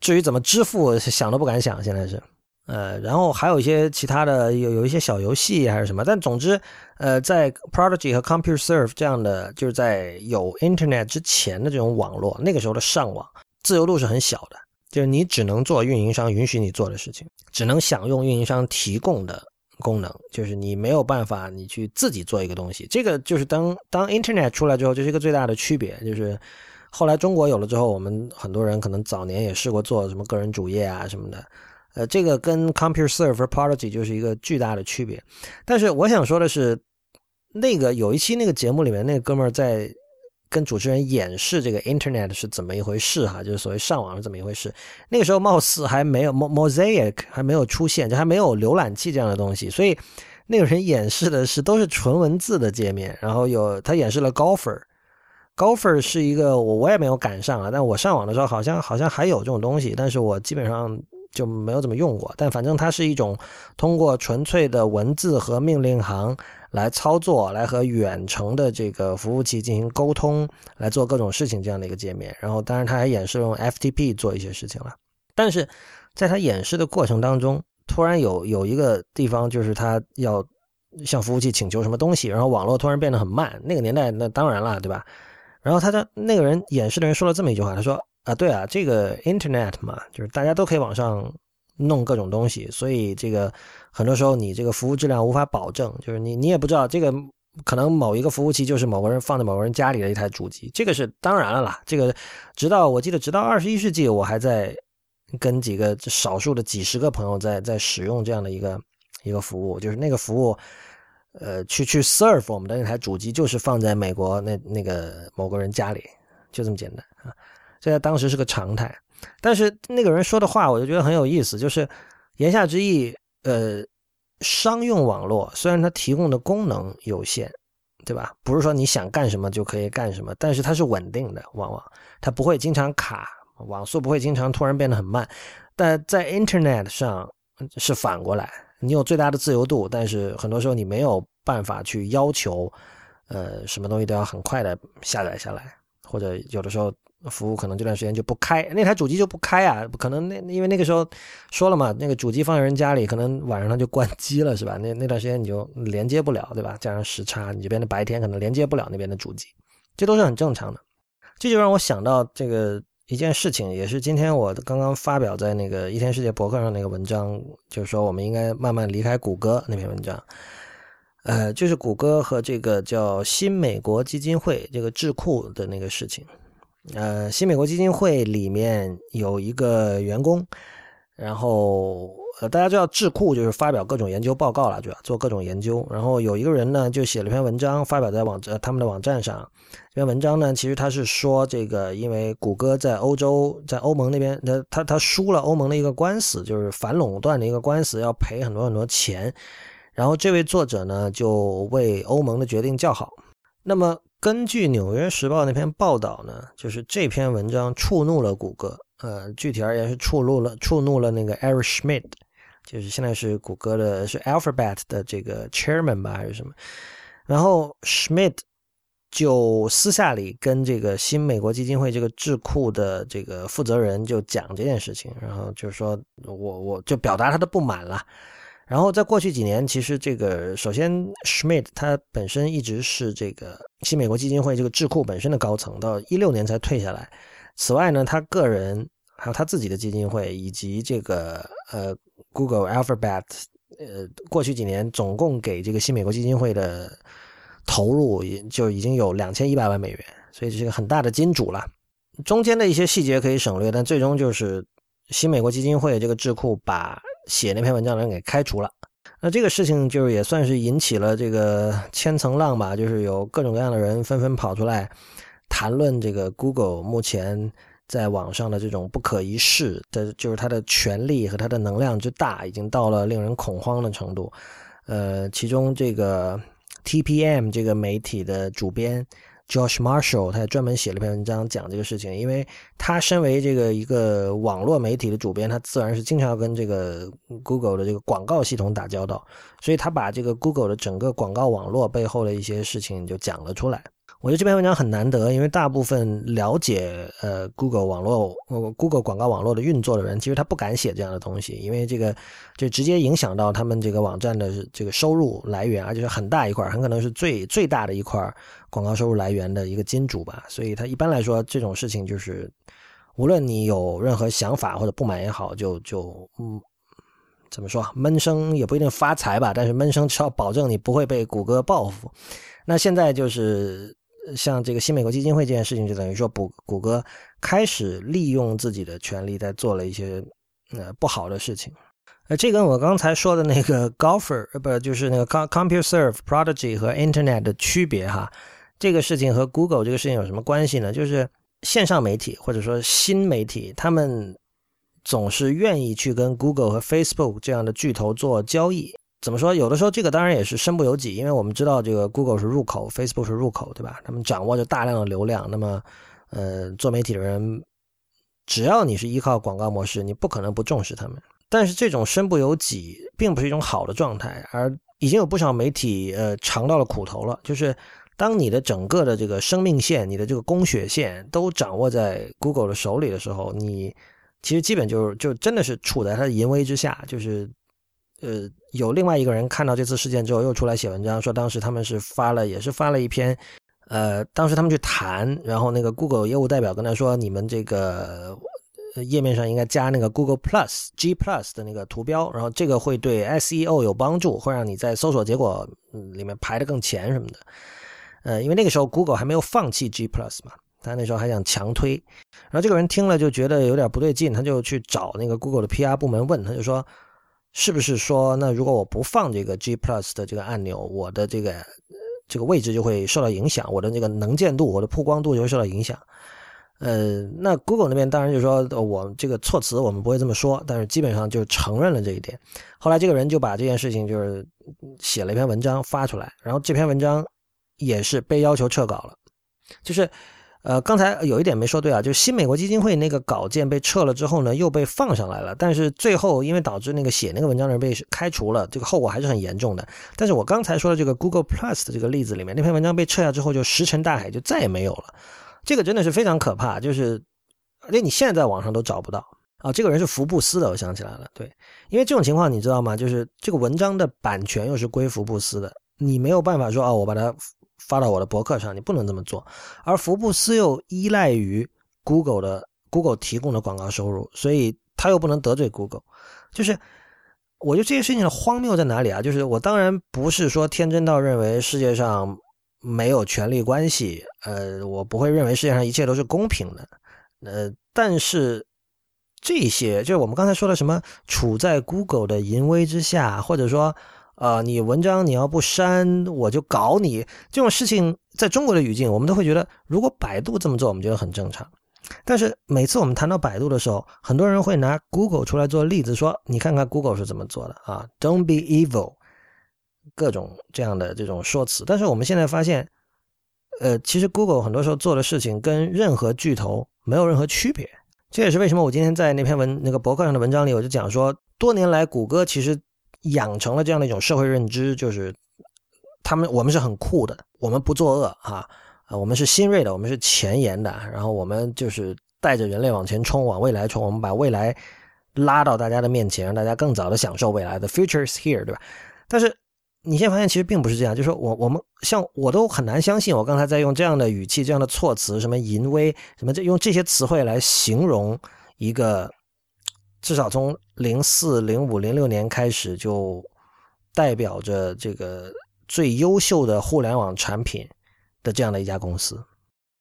至于怎么支付，想都不敢想。现在是，呃，然后还有一些其他的，有有一些小游戏还是什么。但总之，呃，在 Prodigy 和 CompuServe 这样的，就是在有 Internet 之前的这种网络，那个时候的上网自由度是很小的，就是你只能做运营商允许你做的事情，只能享用运营商提供的功能，就是你没有办法你去自己做一个东西。这个就是当当 Internet 出来之后，这是一个最大的区别，就是。后来中国有了之后，我们很多人可能早年也试过做什么个人主页啊什么的，呃，这个跟 CompuServe 和 Prodigy 就是一个巨大的区别。但是我想说的是，那个有一期那个节目里面，那个哥们儿在跟主持人演示这个 Internet 是怎么一回事哈，就是所谓上网是怎么一回事。那个时候貌似还没有 Mosaic 还没有出现，就还没有浏览器这样的东西，所以那个人演示的是都是纯文字的界面，然后有他演示了 Golfer。Golfer 是一个我我也没有赶上啊，但我上网的时候好像好像还有这种东西，但是我基本上就没有怎么用过。但反正它是一种通过纯粹的文字和命令行来操作，来和远程的这个服务器进行沟通，来做各种事情这样的一个界面。然后当然他还演示用 FTP 做一些事情了。但是在他演示的过程当中，突然有有一个地方就是他要向服务器请求什么东西，然后网络突然变得很慢。那个年代那当然了，对吧？然后他的那个人演示的人说了这么一句话，他说：“啊，对啊，这个 Internet 嘛，就是大家都可以网上弄各种东西，所以这个很多时候你这个服务质量无法保证，就是你你也不知道这个可能某一个服务器就是某个人放在某个人家里的一台主机，这个是当然了啦。这个直到我记得直到二十一世纪，我还在跟几个少数的几十个朋友在在使用这样的一个一个服务，就是那个服务。”呃，去去 serve 我们的那台主机就是放在美国那那个某个人家里，就这么简单。这在当时是个常态。但是那个人说的话，我就觉得很有意思，就是言下之意，呃，商用网络虽然它提供的功能有限，对吧？不是说你想干什么就可以干什么，但是它是稳定的，往往它不会经常卡，网速不会经常突然变得很慢。但在 Internet 上是反过来。你有最大的自由度，但是很多时候你没有办法去要求，呃，什么东西都要很快的下载下来，或者有的时候服务可能这段时间就不开，那台主机就不开啊，可能那因为那个时候说了嘛，那个主机放在人家里，可能晚上它就关机了，是吧？那那段时间你就连接不了，对吧？加上时差，你这边的白天可能连接不了那边的主机，这都是很正常的。这就让我想到这个。一件事情也是今天我刚刚发表在那个一天世界博客上那个文章，就是说我们应该慢慢离开谷歌那篇文章。呃，就是谷歌和这个叫新美国基金会这个智库的那个事情。呃，新美国基金会里面有一个员工，然后呃大家知道智库就是发表各种研究报告了，主要做各种研究。然后有一个人呢就写了篇文章发表在网呃他们的网站上。这篇文章呢，其实他是说，这个因为谷歌在欧洲，在欧盟那边，他他他输了欧盟的一个官司，就是反垄断的一个官司，要赔很多很多钱。然后这位作者呢，就为欧盟的决定叫好。那么根据《纽约时报》那篇报道呢，就是这篇文章触怒了谷歌，呃，具体而言是触怒了触怒了那个 Eric Schmidt，就是现在是谷歌的是 Alphabet 的这个 Chairman 吧，还是什么？然后 Schmidt。就私下里跟这个新美国基金会这个智库的这个负责人就讲这件事情，然后就是说我我就表达他的不满了。然后在过去几年，其实这个首先 Schmidt 他本身一直是这个新美国基金会这个智库本身的高层，到一六年才退下来。此外呢，他个人还有他自己的基金会以及这个呃 Google Alphabet，呃过去几年总共给这个新美国基金会的。投入也就已经有两千一百万美元，所以这是一个很大的金主了。中间的一些细节可以省略，但最终就是新美国基金会这个智库把写那篇文章的人给开除了。那这个事情就是也算是引起了这个千层浪吧，就是有各种各样的人纷纷跑出来谈论这个 Google 目前在网上的这种不可一世的，就是它的权力和它的能量之大，已经到了令人恐慌的程度。呃，其中这个。TPM 这个媒体的主编 Josh Marshall，他也专门写了篇文章讲这个事情。因为他身为这个一个网络媒体的主编，他自然是经常要跟这个 Google 的这个广告系统打交道，所以他把这个 Google 的整个广告网络背后的一些事情就讲了出来。我觉得这篇文章很难得，因为大部分了解呃 Google 网络、Google 广告网络的运作的人，其实他不敢写这样的东西，因为这个就直接影响到他们这个网站的这个收入来源，而且是很大一块，很可能是最最大的一块广告收入来源的一个金主吧。所以他一般来说这种事情就是，无论你有任何想法或者不满也好，就就嗯，怎么说闷声也不一定发财吧，但是闷声至少保证你不会被谷歌报复。那现在就是。像这个新美国基金会这件事情，就等于说，谷谷歌开始利用自己的权利，在做了一些呃不好的事情。呃，这跟我刚才说的那个 Golfer 呃不就是那个 ComputerServe、Prodigy 和 Internet 的区别哈。这个事情和 Google 这个事情有什么关系呢？就是线上媒体或者说新媒体，他们总是愿意去跟 Google 和 Facebook 这样的巨头做交易。怎么说？有的时候这个当然也是身不由己，因为我们知道这个 Google 是入口，Facebook 是入口，对吧？他们掌握着大量的流量。那么，呃，做媒体的人，只要你是依靠广告模式，你不可能不重视他们。但是这种身不由己，并不是一种好的状态，而已经有不少媒体呃尝到了苦头了。就是当你的整个的这个生命线、你的这个供血线都掌握在 Google 的手里的时候，你其实基本就是就真的是处在他的淫威之下，就是。呃，有另外一个人看到这次事件之后，又出来写文章，说当时他们是发了，也是发了一篇，呃，当时他们去谈，然后那个 Google 业务代表跟他说，你们这个页面上应该加那个 Google Plus G Plus 的那个图标，然后这个会对 SEO 有帮助，会让你在搜索结果里面排的更前什么的。呃，因为那个时候 Google 还没有放弃 G Plus 嘛，他那时候还想强推，然后这个人听了就觉得有点不对劲，他就去找那个 Google 的 PR 部门问，他就说。是不是说，那如果我不放这个 G Plus 的这个按钮，我的这个这个位置就会受到影响，我的那个能见度、我的曝光度就会受到影响？呃，那 Google 那边当然就说，我这个措辞我们不会这么说，但是基本上就承认了这一点。后来这个人就把这件事情就是写了一篇文章发出来，然后这篇文章也是被要求撤稿了，就是。呃，刚才有一点没说对啊，就是新美国基金会那个稿件被撤了之后呢，又被放上来了，但是最后因为导致那个写那个文章的人被开除了，这个后果还是很严重的。但是我刚才说的这个 Google Plus 的这个例子里面，那篇文章被撤下之后就石沉大海，就再也没有了。这个真的是非常可怕，就是连你现在在网上都找不到啊。这个人是福布斯的，我想起来了，对，因为这种情况你知道吗？就是这个文章的版权又是归福布斯的，你没有办法说啊，我把它。发到我的博客上，你不能这么做。而福布斯又依赖于 Google 的 Google 提供的广告收入，所以他又不能得罪 Google。就是，我觉得这些事情的荒谬在哪里啊？就是我当然不是说天真到认为世界上没有权力关系，呃，我不会认为世界上一切都是公平的。呃，但是这些就是我们刚才说的什么处在 Google 的淫威之下，或者说。啊，你文章你要不删，我就搞你。这种事情在中国的语境，我们都会觉得，如果百度这么做，我们觉得很正常。但是每次我们谈到百度的时候，很多人会拿 Google 出来做例子，说你看看 Google 是怎么做的啊，Don't be evil，各种这样的这种说辞。但是我们现在发现，呃，其实 Google 很多时候做的事情跟任何巨头没有任何区别。这也是为什么我今天在那篇文那个博客上的文章里，我就讲说，多年来谷歌其实。养成了这样的一种社会认知，就是他们我们是很酷的，我们不作恶啊啊，我们是新锐的，我们是前沿的，然后我们就是带着人类往前冲，往未来冲，我们把未来拉到大家的面前，让大家更早的享受未来的 future is here，对吧？但是你现在发现其实并不是这样，就是说我我们像我都很难相信，我刚才在用这样的语气、这样的措辞，什么淫威，什么这用这些词汇来形容一个。至少从零四、零五、零六年开始，就代表着这个最优秀的互联网产品的这样的一家公司。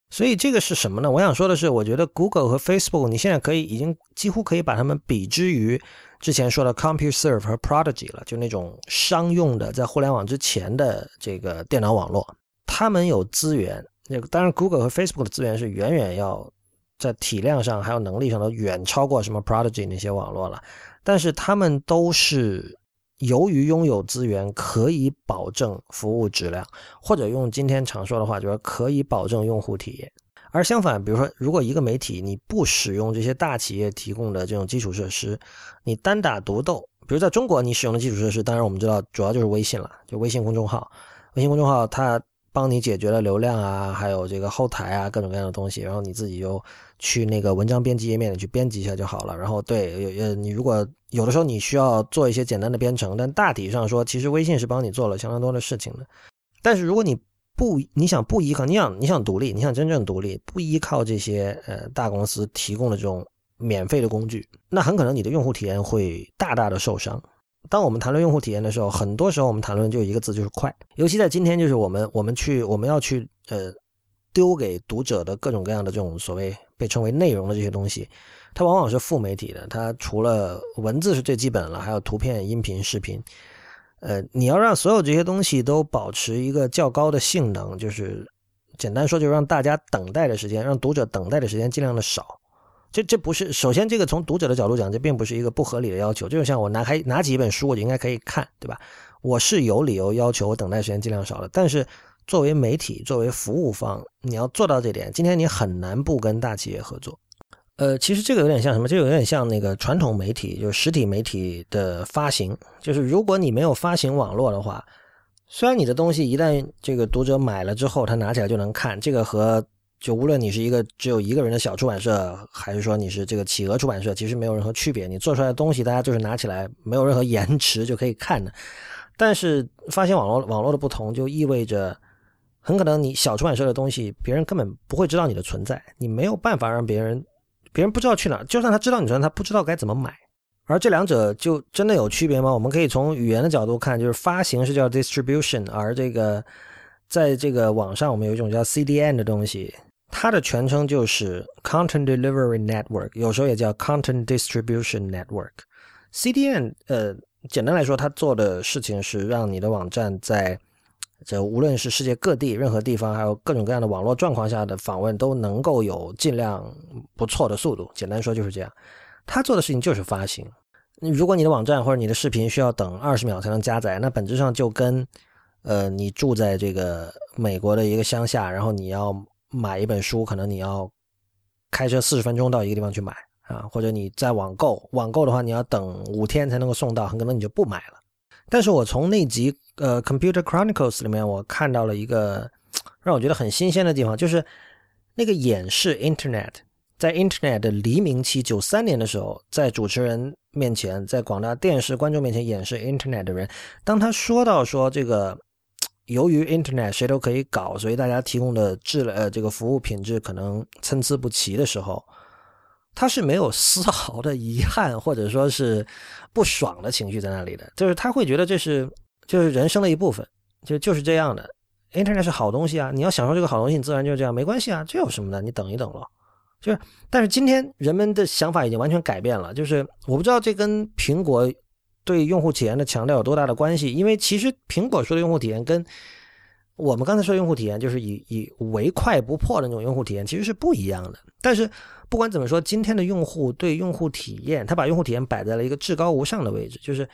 所以这个是什么呢？我想说的是，我觉得 Google 和 Facebook，你现在可以已经几乎可以把它们比之于之前说的 CompuServe 和 Prodigy 了，就那种商用的在互联网之前的这个电脑网络。他们有资源，那个当然 Google 和 Facebook 的资源是远远要。在体量上还有能力上都远超过什么 Prodigy 那些网络了，但是他们都是由于拥有资源，可以保证服务质量，或者用今天常说的话，就是可以保证用户体验。而相反，比如说，如果一个媒体你不使用这些大企业提供的这种基础设施，你单打独斗，比如在中国你使用的基础设施，当然我们知道主要就是微信了，就微信公众号，微信公众号它。帮你解决了流量啊，还有这个后台啊，各种各样的东西，然后你自己就去那个文章编辑页面里去编辑一下就好了。然后对，呃，你如果有的时候你需要做一些简单的编程，但大体上说，其实微信是帮你做了相当多的事情的。但是如果你不你想不依靠，你想你想独立，你想真正独立，不依靠这些呃大公司提供的这种免费的工具，那很可能你的用户体验会大大的受伤。当我们谈论用户体验的时候，很多时候我们谈论就一个字，就是快。尤其在今天，就是我们我们去我们要去呃丢给读者的各种各样的这种所谓被称为内容的这些东西，它往往是副媒体的。它除了文字是最基本了，还有图片、音频、视频。呃，你要让所有这些东西都保持一个较高的性能，就是简单说，就是让大家等待的时间，让读者等待的时间尽量的少。这这不是首先，这个从读者的角度讲，这并不是一个不合理的要求。就是像我拿开拿起一本书，我就应该可以看，对吧？我是有理由要求我等待时间尽量少的。但是作为媒体，作为服务方，你要做到这点，今天你很难不跟大企业合作。呃，其实这个有点像什么？这个有点像那个传统媒体，就是实体媒体的发行。就是如果你没有发行网络的话，虽然你的东西一旦这个读者买了之后，他拿起来就能看，这个和就无论你是一个只有一个人的小出版社，还是说你是这个企鹅出版社，其实没有任何区别。你做出来的东西，大家就是拿起来没有任何 延迟就可以看的。但是发现网络网络的不同，就意味着很可能你小出版社的东西，别人根本不会知道你的存在，你没有办法让别人。别人不知道去哪，就算他知道你存在，他不知道该怎么买。而这两者就真的有区别吗？我们可以从语言的角度看，就是发行是叫 distribution，而这个在这个网上，我们有一种叫 CDN 的东西，它的全称就是 Content Delivery Network，有时候也叫 Content Distribution Network。CDN，呃，简单来说，它做的事情是让你的网站在这无论是世界各地任何地方，还有各种各样的网络状况下的访问，都能够有尽量不错的速度。简单说就是这样。他做的事情就是发行。如果你的网站或者你的视频需要等二十秒才能加载，那本质上就跟呃你住在这个美国的一个乡下，然后你要买一本书，可能你要开车四十分钟到一个地方去买啊，或者你在网购，网购的话你要等五天才能够送到，很可能你就不买了。但是我从那集呃《Computer Chronicles》里面，我看到了一个让我觉得很新鲜的地方，就是那个演示 Internet，在 Internet 的黎明期，九三年的时候，在主持人面前，在广大电视观众面前演示 Internet 的人，当他说到说这个由于 Internet 谁都可以搞，所以大家提供的质呃这个服务品质可能参差不齐的时候。他是没有丝毫的遗憾，或者说是不爽的情绪在那里的，就是他会觉得这是就是人生的一部分，就就是这样的。Internet 是好东西啊，你要享受这个好东西，你自然就是这样，没关系啊，这有什么的？你等一等咯。就是，但是今天人们的想法已经完全改变了，就是我不知道这跟苹果对用户体验的强调有多大的关系，因为其实苹果说的用户体验跟我们刚才说的用户体验，就是以以唯快不破的那种用户体验，其实是不一样的。但是不管怎么说，今天的用户对用户体验，他把用户体验摆在了一个至高无上的位置，就是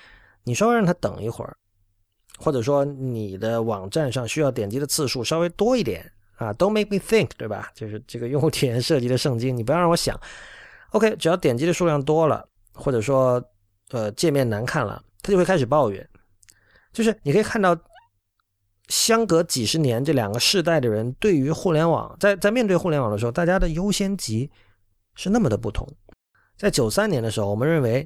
你稍微让他等一会儿，或者说你的网站上需要点击的次数稍微多一点啊，Don't make me think，对吧？就是这个用户体验设计的圣经，你不要让我想。OK，只要点击的数量多了，或者说呃界面难看了，他就会开始抱怨。就是你可以看到。相隔几十年，这两个世代的人对于互联网，在在面对互联网的时候，大家的优先级是那么的不同。在九三年的时候，我们认为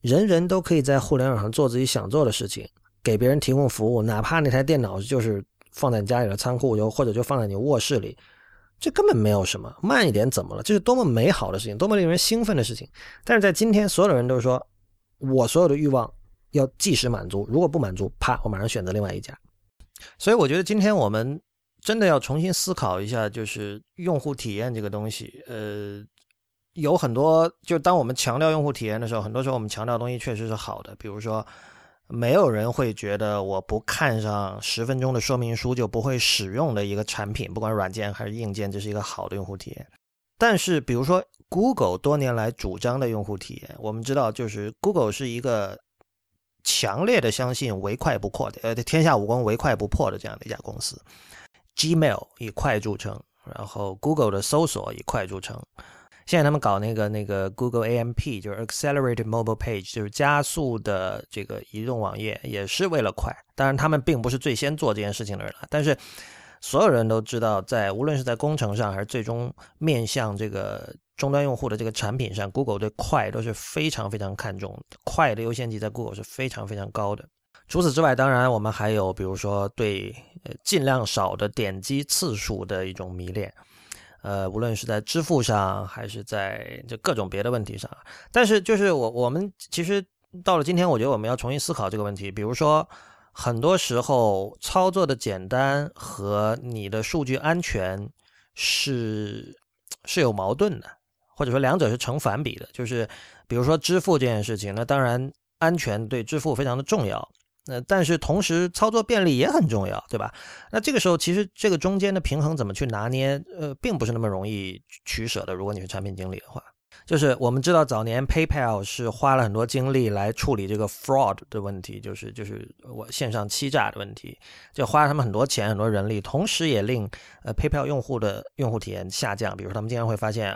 人人都可以在互联网上做自己想做的事情，给别人提供服务，哪怕那台电脑就是放在家里的仓库，又或者就放在你卧室里，这根本没有什么。慢一点怎么了？这是多么美好的事情，多么令人兴奋的事情。但是在今天，所有人都说，我所有的欲望要即时满足，如果不满足，啪，我马上选择另外一家。所以我觉得今天我们真的要重新思考一下，就是用户体验这个东西。呃，有很多，就当我们强调用户体验的时候，很多时候我们强调的东西确实是好的。比如说，没有人会觉得我不看上十分钟的说明书就不会使用的一个产品，不管软件还是硬件，这是一个好的用户体验。但是，比如说 Google 多年来主张的用户体验，我们知道，就是 Google 是一个。强烈的相信唯快不破的，呃，天下武功唯快不破的这样的一家公司。Gmail 以快著称，然后 Google 的搜索以快著称。现在他们搞那个那个 Google AMP，就是 Accelerated Mobile Page，就是加速的这个移动网页，也是为了快。当然，他们并不是最先做这件事情的人了，但是。所有人都知道，在无论是在工程上，还是最终面向这个终端用户的这个产品上，Google 对快都是非常非常看重，快的优先级在 Google 是非常非常高的。除此之外，当然我们还有，比如说对呃尽量少的点击次数的一种迷恋，呃，无论是在支付上，还是在这各种别的问题上。但是，就是我我们其实到了今天，我觉得我们要重新思考这个问题，比如说。很多时候，操作的简单和你的数据安全是是有矛盾的，或者说两者是成反比的。就是比如说支付这件事情，那当然安全对支付非常的重要，那但是同时操作便利也很重要，对吧？那这个时候其实这个中间的平衡怎么去拿捏，呃，并不是那么容易取舍的。如果你是产品经理的话。就是我们知道早年 PayPal 是花了很多精力来处理这个 fraud 的问题，就是就是我线上欺诈的问题，就花了他们很多钱很多人力，同时也令呃 PayPal 用户的用户体验下降。比如他们经常会发现。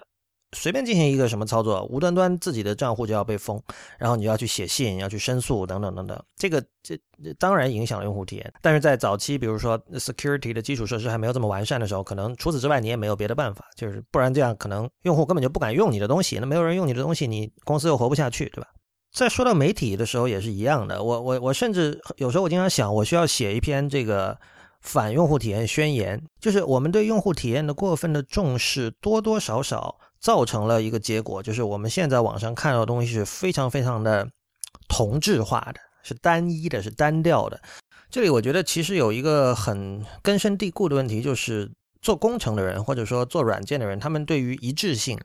随便进行一个什么操作，无端端自己的账户就要被封，然后你就要去写信，要去申诉等等等等。这个这当然影响了用户体验。但是在早期，比如说 security 的基础设施还没有这么完善的时候，可能除此之外你也没有别的办法，就是不然这样可能用户根本就不敢用你的东西。那没有人用你的东西，你公司又活不下去，对吧？在说到媒体的时候也是一样的。我我我甚至有时候我经常想，我需要写一篇这个反用户体验宣言，就是我们对用户体验的过分的重视，多多少少。造成了一个结果，就是我们现在网上看到的东西是非常非常的同质化的，是单一的，是单调的。这里我觉得其实有一个很根深蒂固的问题，就是做工程的人或者说做软件的人，他们对于一致性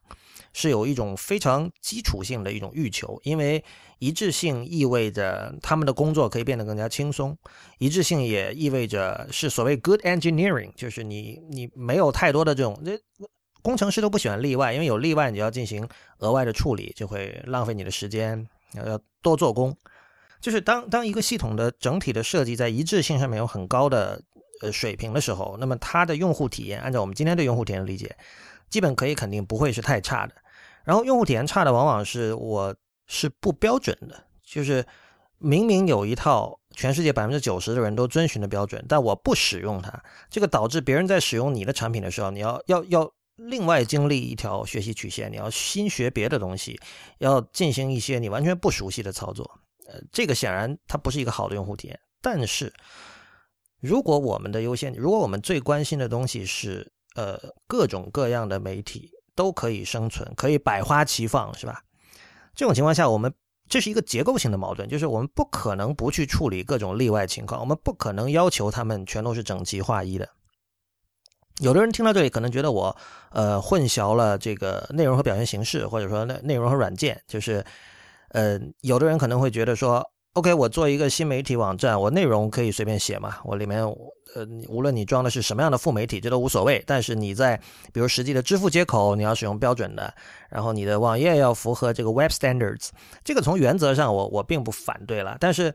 是有一种非常基础性的一种欲求，因为一致性意味着他们的工作可以变得更加轻松，一致性也意味着是所谓 good engineering，就是你你没有太多的这种这。工程师都不喜欢例外，因为有例外你就要进行额外的处理，就会浪费你的时间，要要多做工。就是当当一个系统的整体的设计在一致性上面有很高的呃水平的时候，那么它的用户体验，按照我们今天对用户体验的理解，基本可以肯定不会是太差的。然后用户体验差的往往是我是不标准的，就是明明有一套全世界百分之九十的人都遵循的标准，但我不使用它，这个导致别人在使用你的产品的时候，你要要要。另外经历一条学习曲线，你要新学别的东西，要进行一些你完全不熟悉的操作，呃，这个显然它不是一个好的用户体验。但是，如果我们的优先，如果我们最关心的东西是，呃，各种各样的媒体都可以生存，可以百花齐放，是吧？这种情况下，我们这是一个结构性的矛盾，就是我们不可能不去处理各种例外情况，我们不可能要求他们全都是整齐划一的。有的人听到这里可能觉得我，呃，混淆了这个内容和表现形式，或者说内内容和软件。就是，呃，有的人可能会觉得说，OK，我做一个新媒体网站，我内容可以随便写嘛，我里面，呃，无论你装的是什么样的副媒体，这都无所谓。但是你在比如实际的支付接口，你要使用标准的，然后你的网页要符合这个 Web Standards，这个从原则上我我并不反对了。但是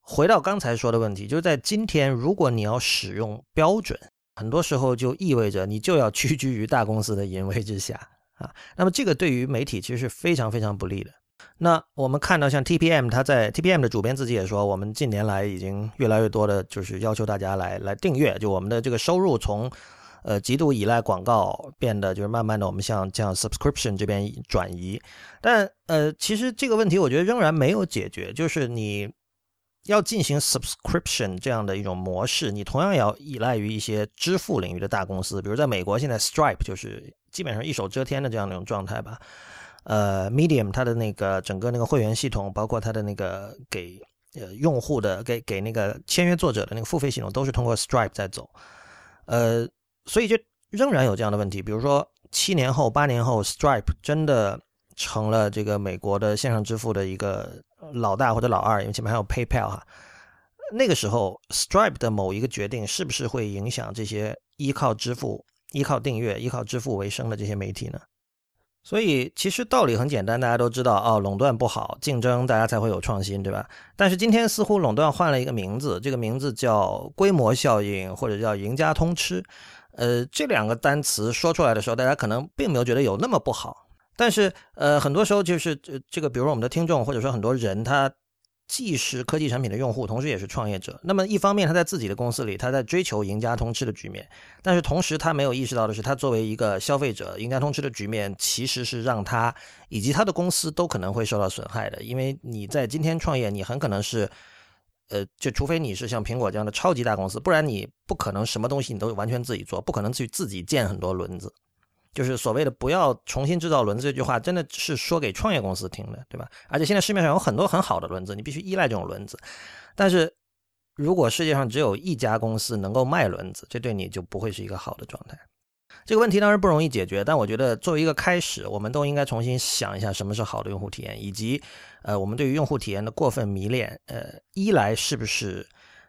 回到刚才说的问题，就是在今天，如果你要使用标准。很多时候就意味着你就要屈居于大公司的淫威之下啊，那么这个对于媒体其实是非常非常不利的。那我们看到像 TPM，他在 TPM 的主编自己也说，我们近年来已经越来越多的就是要求大家来来订阅，就我们的这个收入从呃极度依赖广告变得就是慢慢的我们向向 subscription 这边转移。但呃，其实这个问题我觉得仍然没有解决，就是你。要进行 subscription 这样的一种模式，你同样也要依赖于一些支付领域的大公司，比如在美国，现在 Stripe 就是基本上一手遮天的这样的一种状态吧。呃，Medium 它的那个整个那个会员系统，包括它的那个给呃用户的给给那个签约作者的那个付费系统，都是通过 Stripe 在走。呃，所以就仍然有这样的问题，比如说七年后、八年后，Stripe 真的成了这个美国的线上支付的一个。老大或者老二，因为前面还有 PayPal 哈，那个时候 Stripe 的某一个决定是不是会影响这些依靠支付、依靠订阅、依靠支付为生的这些媒体呢？所以其实道理很简单，大家都知道哦，垄断不好，竞争大家才会有创新，对吧？但是今天似乎垄断换了一个名字，这个名字叫规模效应或者叫赢家通吃。呃，这两个单词说出来的时候，大家可能并没有觉得有那么不好。但是，呃，很多时候就是这这个，比如说我们的听众，或者说很多人，他既是科技产品的用户，同时也是创业者。那么，一方面他在自己的公司里，他在追求赢家通吃的局面，但是同时他没有意识到的是，他作为一个消费者，赢家通吃的局面其实是让他以及他的公司都可能会受到损害的。因为你在今天创业，你很可能是，呃，就除非你是像苹果这样的超级大公司，不然你不可能什么东西你都完全自己做，不可能去自己建很多轮子。就是所谓的不要重新制造轮子这句话，真的是说给创业公司听的，对吧？而且现在市面上有很多很好的轮子，你必须依赖这种轮子。但是如果世界上只有一家公司能够卖轮子，这对你就不会是一个好的状态。这个问题当然不容易解决，但我觉得作为一个开始，我们都应该重新想一下什么是好的用户体验，以及呃，我们对于用户体验的过分迷恋，呃，一来是不是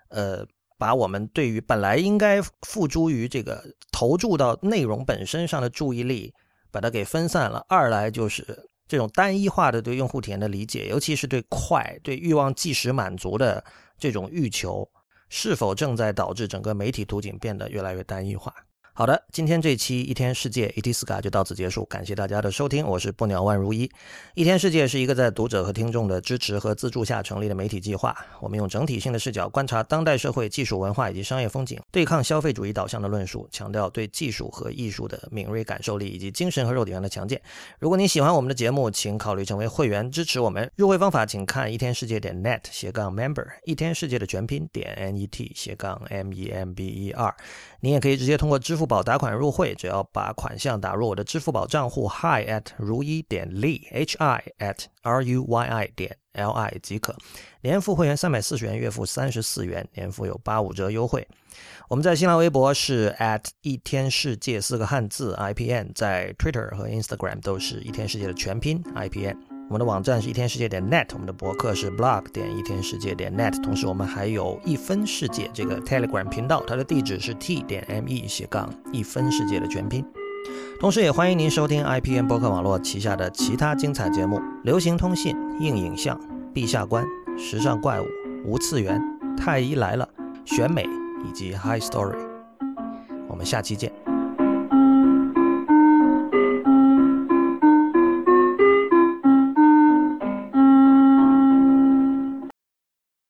呃，把我们对于本来应该付诸于这个投注到内容本身上的注意力，把它给分散了；二来就是这种单一化的对用户体验的理解，尤其是对快、对欲望即时满足的这种欲求，是否正在导致整个媒体图景变得越来越单一化？好的，今天这期一天世界 ET Sky 就到此结束，感谢大家的收听，我是不鸟万如一。一天世界是一个在读者和听众的支持和资助下成立的媒体计划，我们用整体性的视角观察当代社会技术文化以及商业风景，对抗消费主义导向的论述，强调对技术和艺术的敏锐感受力以及精神和肉体上的强健。如果你喜欢我们的节目，请考虑成为会员支持我们。入会方法请看一天世界点 net 斜杠 member，一天世界的全拼点 n e t 斜杠 m e m b e r。你也可以直接通过支付宝打款入会，只要把款项打入我的支付宝账户 hi at 如一点 li h i at r u y i 点 l i 即可。年付会员三百四十元，月付三十四元，年付有八五折优惠。我们在新浪微博是 at 一天世界四个汉字 i p n，在 Twitter 和 Instagram 都是一天世界的全拼 i p n。我们的网站是一天世界点 net，我们的博客是 blog 点一天世界点 net，同时我们还有一分世界这个 Telegram 频道，它的地址是 t 点 me 斜杠一分世界的全拼。同时，也欢迎您收听 IPN 博客网络旗下的其他精彩节目：流行通信、硬影像、陛下观、时尚怪物、无次元、太医来了、选美以及 High Story。我们下期见。